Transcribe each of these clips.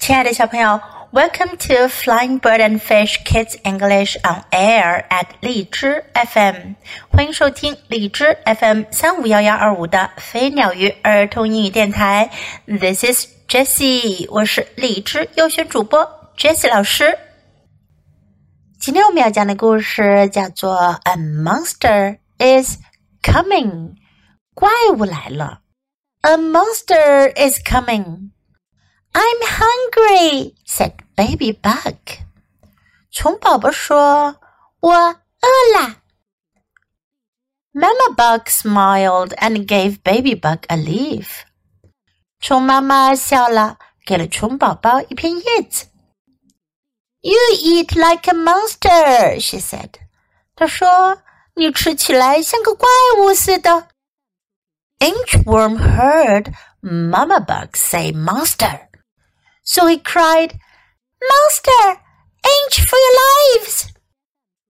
亲爱的小朋友，Welcome to Flying Bird and Fish Kids English on Air at 荔枝 FM，欢迎收听荔枝 FM 三五幺幺二五的飞鸟鱼儿童英语电台。This is Jessie，我是荔枝优选主播 Jessie 老师。今天我们要讲的故事叫做《A Monster is Coming》，怪物来了。A monster is coming. I'm hungry," said Baby Bug. 虫宝宝说：“我饿了。” Mama Bug smiled and gave Baby Bug a leaf. 虫妈妈笑了，给了虫宝宝一片叶子。You eat like a monster," she said. 她说：“你吃起来像个怪物似的。” Inchworm heard Mama Bug say monster. So he cried, "Monster, inch for your lives!"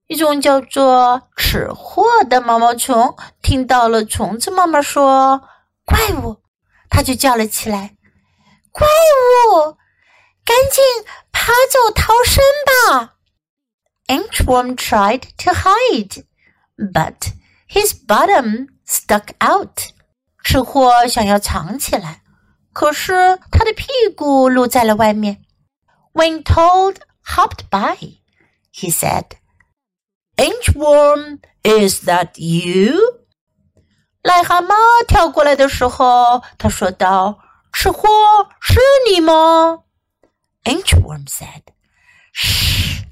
一种叫做尺蠖的毛毛虫听到了虫子妈妈说“怪物”，它就叫了起来：“怪物，赶紧爬走逃生吧！” Inchworm tried to hide, but his bottom stuck out. 吃货想要藏起来，可是他的屁股露在了外面。When Toad hopped by, he said, "Inchworm, is that you?" 癞蛤蟆跳过来的时候，他说道：“吃货，是你吗？”Inchworm said, "Shh,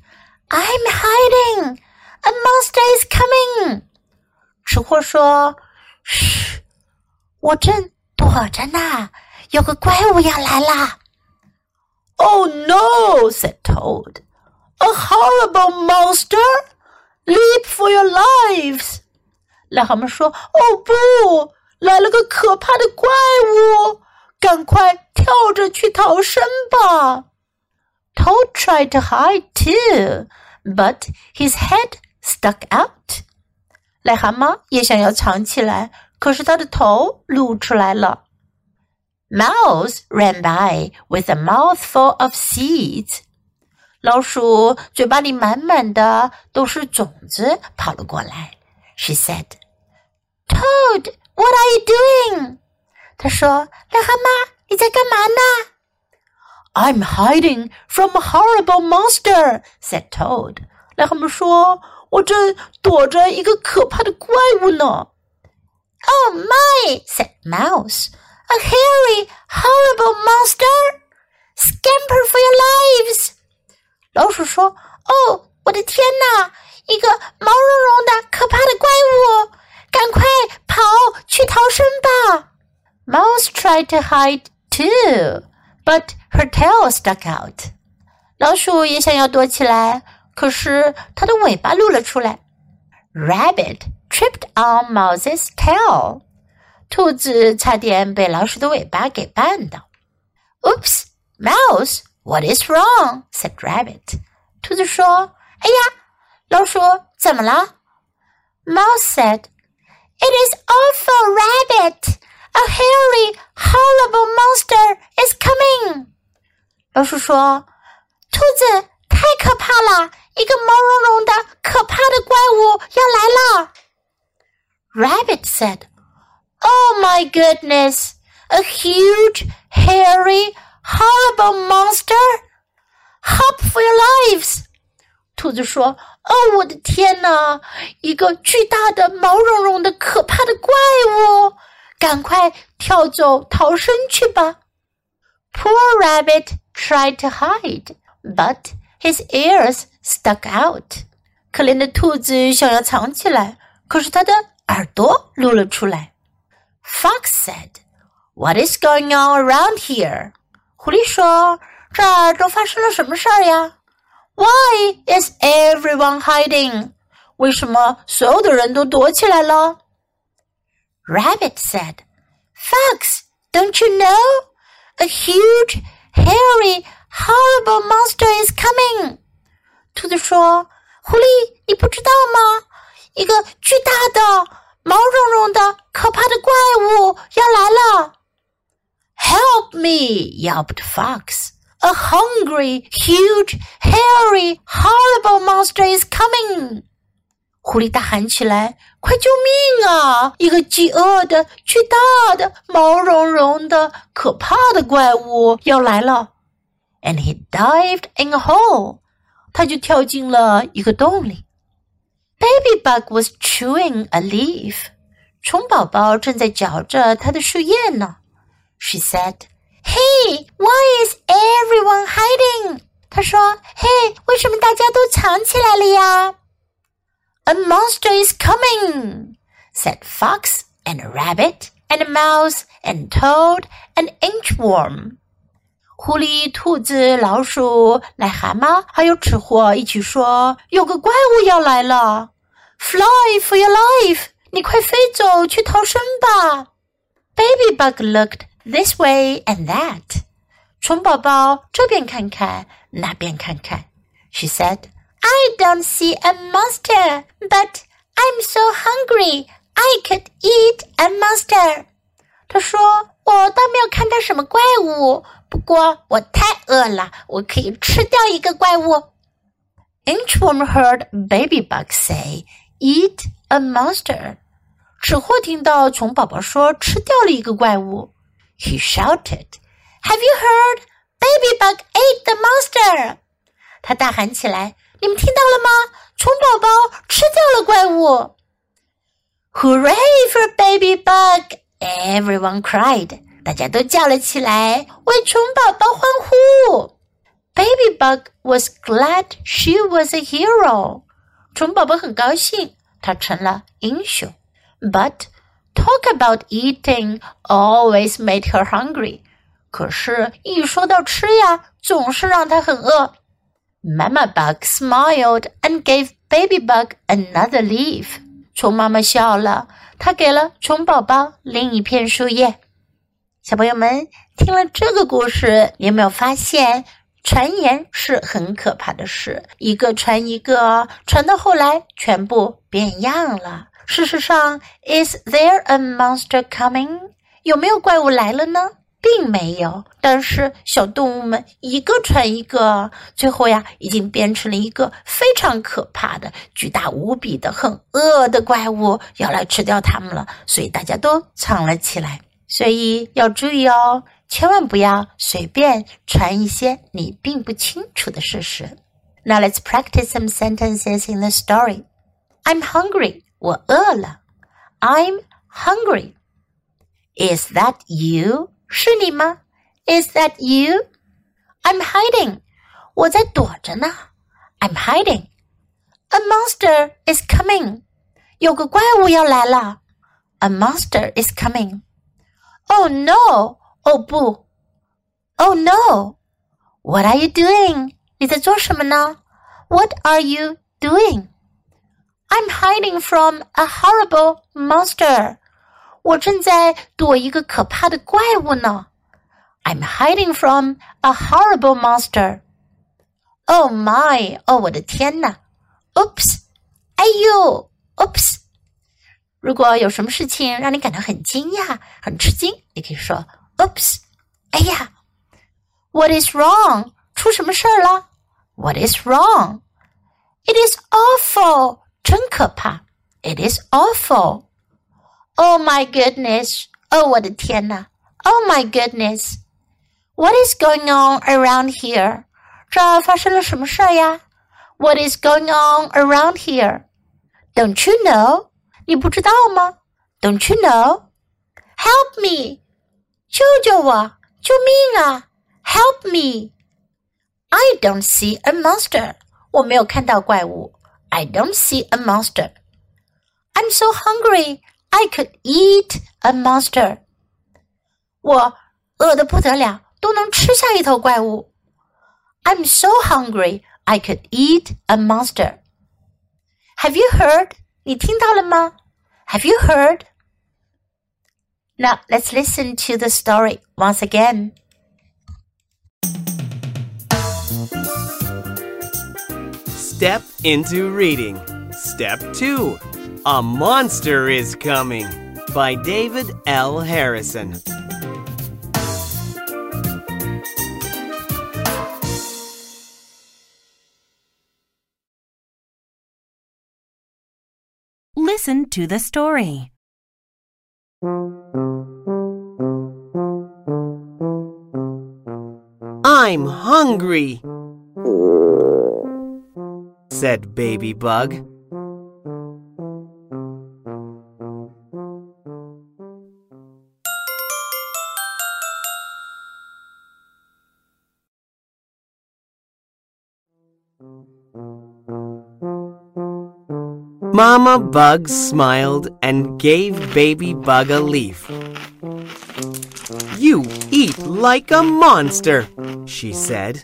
I'm hiding. A monster is coming." 吃货说：“嘘，我正躲着呢。”有个怪物要来啦！Oh no! said Toad. A horrible monster! Leap for your lives! 癞蛤蟆说：“哦不，来了个可怕的怪物，赶快跳着去逃生吧！” Toad tried to hide too, but his head stuck out. 癞蛤蟆也想要藏起来，可是他的头露出来了。Mouse ran by with a mouthful of seeds. 老鼠嘴巴里满满的都是种子，跑了过来。She said, "Toad, what are you doing?" 她说：“癞蛤蟆，你在干嘛呢？”I'm hiding from a horrible monster," said Toad. 癞蛤蟆说：“我正躲着一个可怕的怪物呢。” Oh my! said Mouse. A hairy, horrible monster! Scamper for your lives! 老鼠说：“哦，我的天哪！一个毛茸茸的可怕的怪物，赶快跑去逃生吧！” Mouse tried to hide too, but her tail stuck out. 老鼠也想要躲起来，可是它的尾巴露了出来。Rabbit tripped on Mouse's tail. 兔子差点被老鼠的尾巴给绊倒。Oops, mouse, what is wrong? said Rabbit. 兔子说：“哎呀，老鼠怎么了？”Mouse said, "It is awful, Rabbit. A hairy, horrible monster is coming." 老鼠说：“兔子太可怕了，一个毛茸茸的可怕的怪物要来了。” Rabbit said. Oh my goodness! A huge, hairy, horrible monster! Hop for your lives! 兔子说：“哦，我的天哪！一个巨大的、毛茸茸的、可怕的怪物！赶快跳走，逃生去吧！” Poor rabbit tried to hide, but his ears stuck out. 可怜的兔子想要藏起来，可是它的耳朵露了出来。 Fox said, "What is going on around here?" 狐狸说：“这儿都发生了什么事儿呀？Why is everyone hiding？为什么所有的人都躲起来了？”Rabbit said, "Fox, don't you know? A huge, hairy, horrible monster is coming." 兔子说：“狐狸，你不知道吗？一个巨大的。” ”毛茸茸的可怕的怪物要来了！Help me! yelped Fox. A hungry, huge, hairy, horrible monster is coming! 狐狸大喊起来：“快救命啊！一个饥饿的、巨大的、毛茸茸的、可怕的怪物要来了！” And he dived in a hole. 他就跳进了一个洞里。Baby bug was chewing a leaf. 虫宝宝正在嚼着它的树叶呢。She said, "Hey, why is everyone hiding?" 她说：“嘿，为什么大家都藏起来了呀？” A monster is coming," said fox and a rabbit and a mouse and toad and inchworm. 狐狸、兔子、老鼠、癞蛤蟆还有吃货一起说：“有个怪物要来了！Fly for your life！你快飞走去逃生吧！”Baby bug looked this way and that。虫宝宝这边看看，那边看看。She said, "I don't see a monster, but I'm so hungry. I could eat a monster." 他说：“我倒没有看到什么怪物。”不过我太饿了，我可以吃掉一个怪物。Inchworm heard Baby Bug say, "Eat a monster." 吃货听到虫宝宝说吃掉了一个怪物，He shouted, "Have you heard? Baby Bug ate the monster!" 他大喊起来：“你们听到了吗？虫宝宝吃掉了怪物！”Hooray for Baby Bug! Everyone cried. 大家都叫了起来，为虫宝宝欢呼。Baby Bug was glad she was a hero。虫宝宝很高兴，她成了英雄。But talk about eating always made her hungry。可是，一说到吃呀，总是让她很饿。Mama Bug smiled and gave Baby Bug another leaf。 虫妈妈笑了，她给了虫宝宝另一片树叶。小朋友们听了这个故事，你有没有发现传言是很可怕的事？一个传一个，传到后来全部变样了。事实上，Is there a monster coming？有没有怪物来了呢？并没有。但是小动物们一个传一个，最后呀，已经变成了一个非常可怕的、巨大无比的、很饿的怪物，要来吃掉它们了。所以大家都藏了起来。所以要注意哦，千万不要随便传一些你并不清楚的事实。Now let's practice some sentences in the story. I'm hungry. 我饿了。I'm hungry. Is that you? 是你吗？Is that you? I'm hiding. 我在躲着呢。I'm hiding. A monster is coming. 有个怪物要来了。A monster is coming. Oh no! 哦不！Oh no! What are you doing? 你在做什么呢？What are you doing? I'm hiding from a horrible monster. 我正在躲一个可怕的怪物呢。I'm hiding from a horrible monster. Oh my! 哦，我的天呐！Oops! 哎呦！Oops! 如果有什么事情让你感到很惊讶、很吃惊，你可以说 “Oops”，哎呀！What is wrong？出什么事儿了？What is wrong？It is awful，真可怕！It is awful。Oh my goodness！哦，我的天呐！Oh my goodness！What is going on around here？这儿发生了什么事儿呀？What is going on around here？Don't you know？你不知道吗？Don't you know? Help me！救救我！救命啊！Help me! I don't see a monster. 我没有看到怪物。I don't see a monster. I'm so hungry. I could eat a monster. 我饿得不得了，都能吃下一头怪物。I'm so hungry. I could eat a monster. Have you heard? 你听到了吗？Have you heard? Now let's listen to the story once again. Step into reading. Step 2 a Monster is Coming by David L. Harrison. Listen to the story. I'm hungry, said Baby Bug. Mama Bug smiled and gave Baby Bug a leaf. You eat like a monster, she said.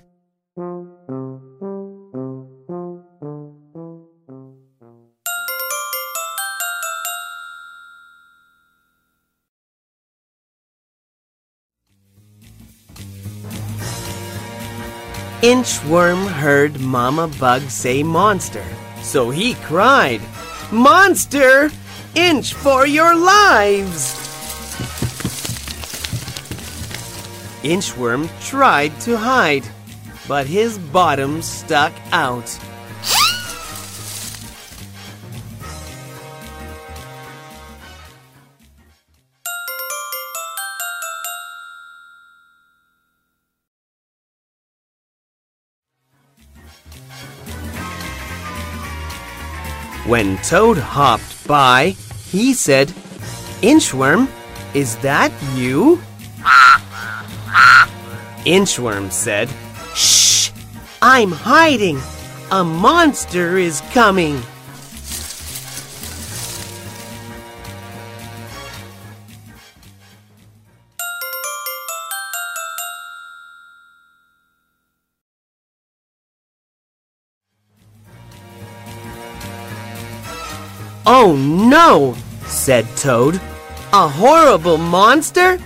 Inchworm heard Mama Bug say monster, so he cried, Monster! Inch for your lives! Inchworm tried to hide, but his bottom stuck out. When Toad hopped by, he said, Inchworm, is that you? Inchworm said, Shh! I'm hiding! A monster is coming! Oh no, said Toad. A horrible monster?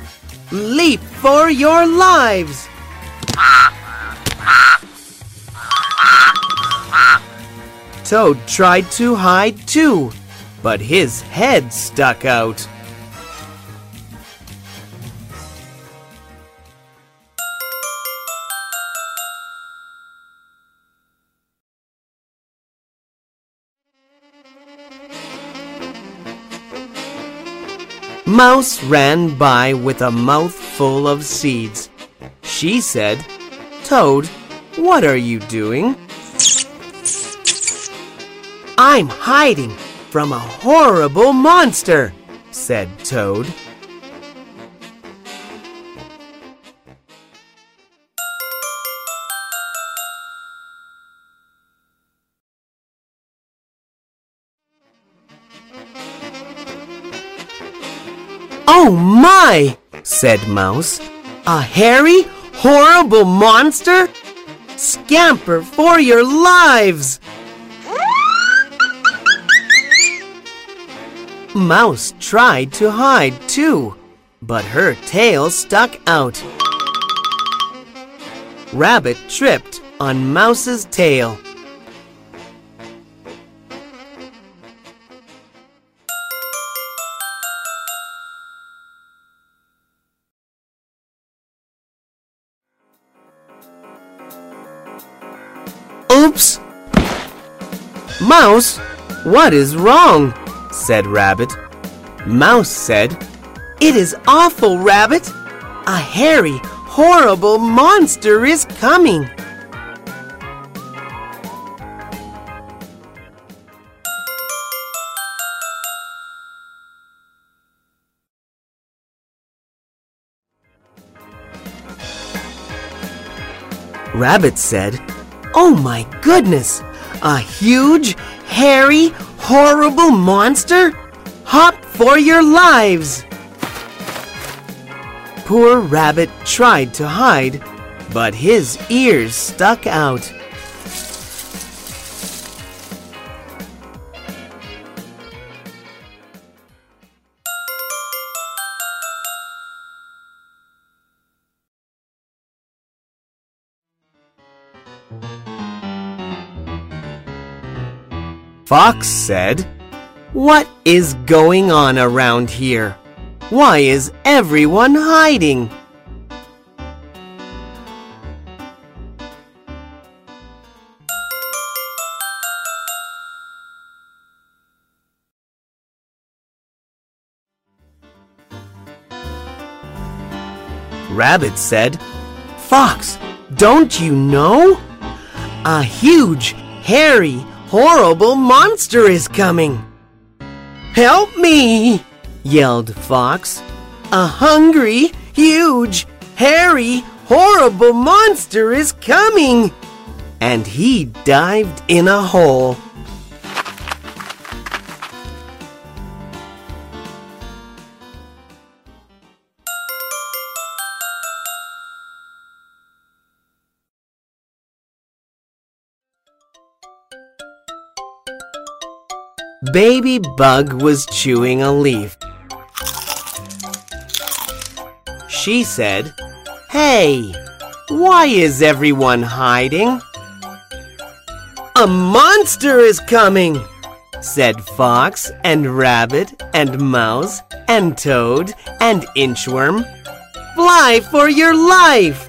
Leap for your lives! Toad tried to hide too, but his head stuck out. Mouse ran by with a mouthful of seeds. She said, Toad, what are you doing? I'm hiding from a horrible monster, said Toad. Oh my, said Mouse. A hairy, horrible monster? Scamper for your lives! Mouse tried to hide too, but her tail stuck out. Rabbit tripped on Mouse's tail. Mouse, what is wrong? said Rabbit. Mouse said, It is awful, Rabbit! A hairy, horrible monster is coming! Rabbit said, Oh my goodness! A huge, hairy, horrible monster? Hop for your lives! Poor Rabbit tried to hide, but his ears stuck out. Fox said, What is going on around here? Why is everyone hiding? Rabbit said, Fox, don't you know? A huge, hairy, horrible monster is coming. Help me! yelled Fox. A hungry, huge, hairy, horrible monster is coming! And he dived in a hole. Baby Bug was chewing a leaf. She said, Hey, why is everyone hiding? A monster is coming, said Fox and Rabbit and Mouse and Toad and Inchworm. Fly for your life!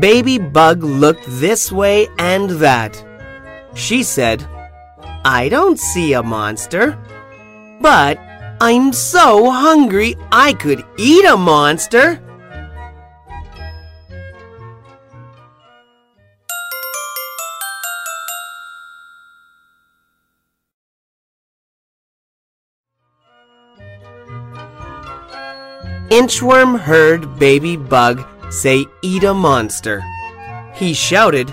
Baby Bug looked this way and that. She said, I don't see a monster. But I'm so hungry I could eat a monster. Inchworm heard Baby Bug say eat a monster. He shouted,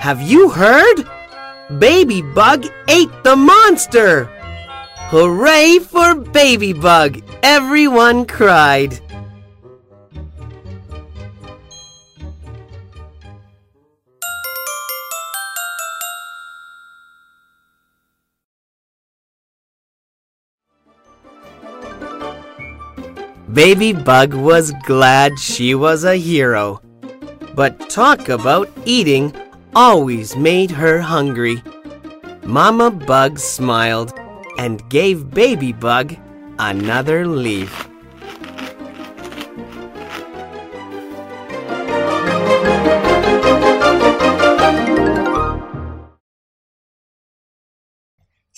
Have you heard? Baby Bug ate the monster! Hooray for Baby Bug! Everyone cried. Baby Bug was glad she was a hero. But talk about eating always made her hungry. Mama Bug smiled and gave Baby Bug another leaf.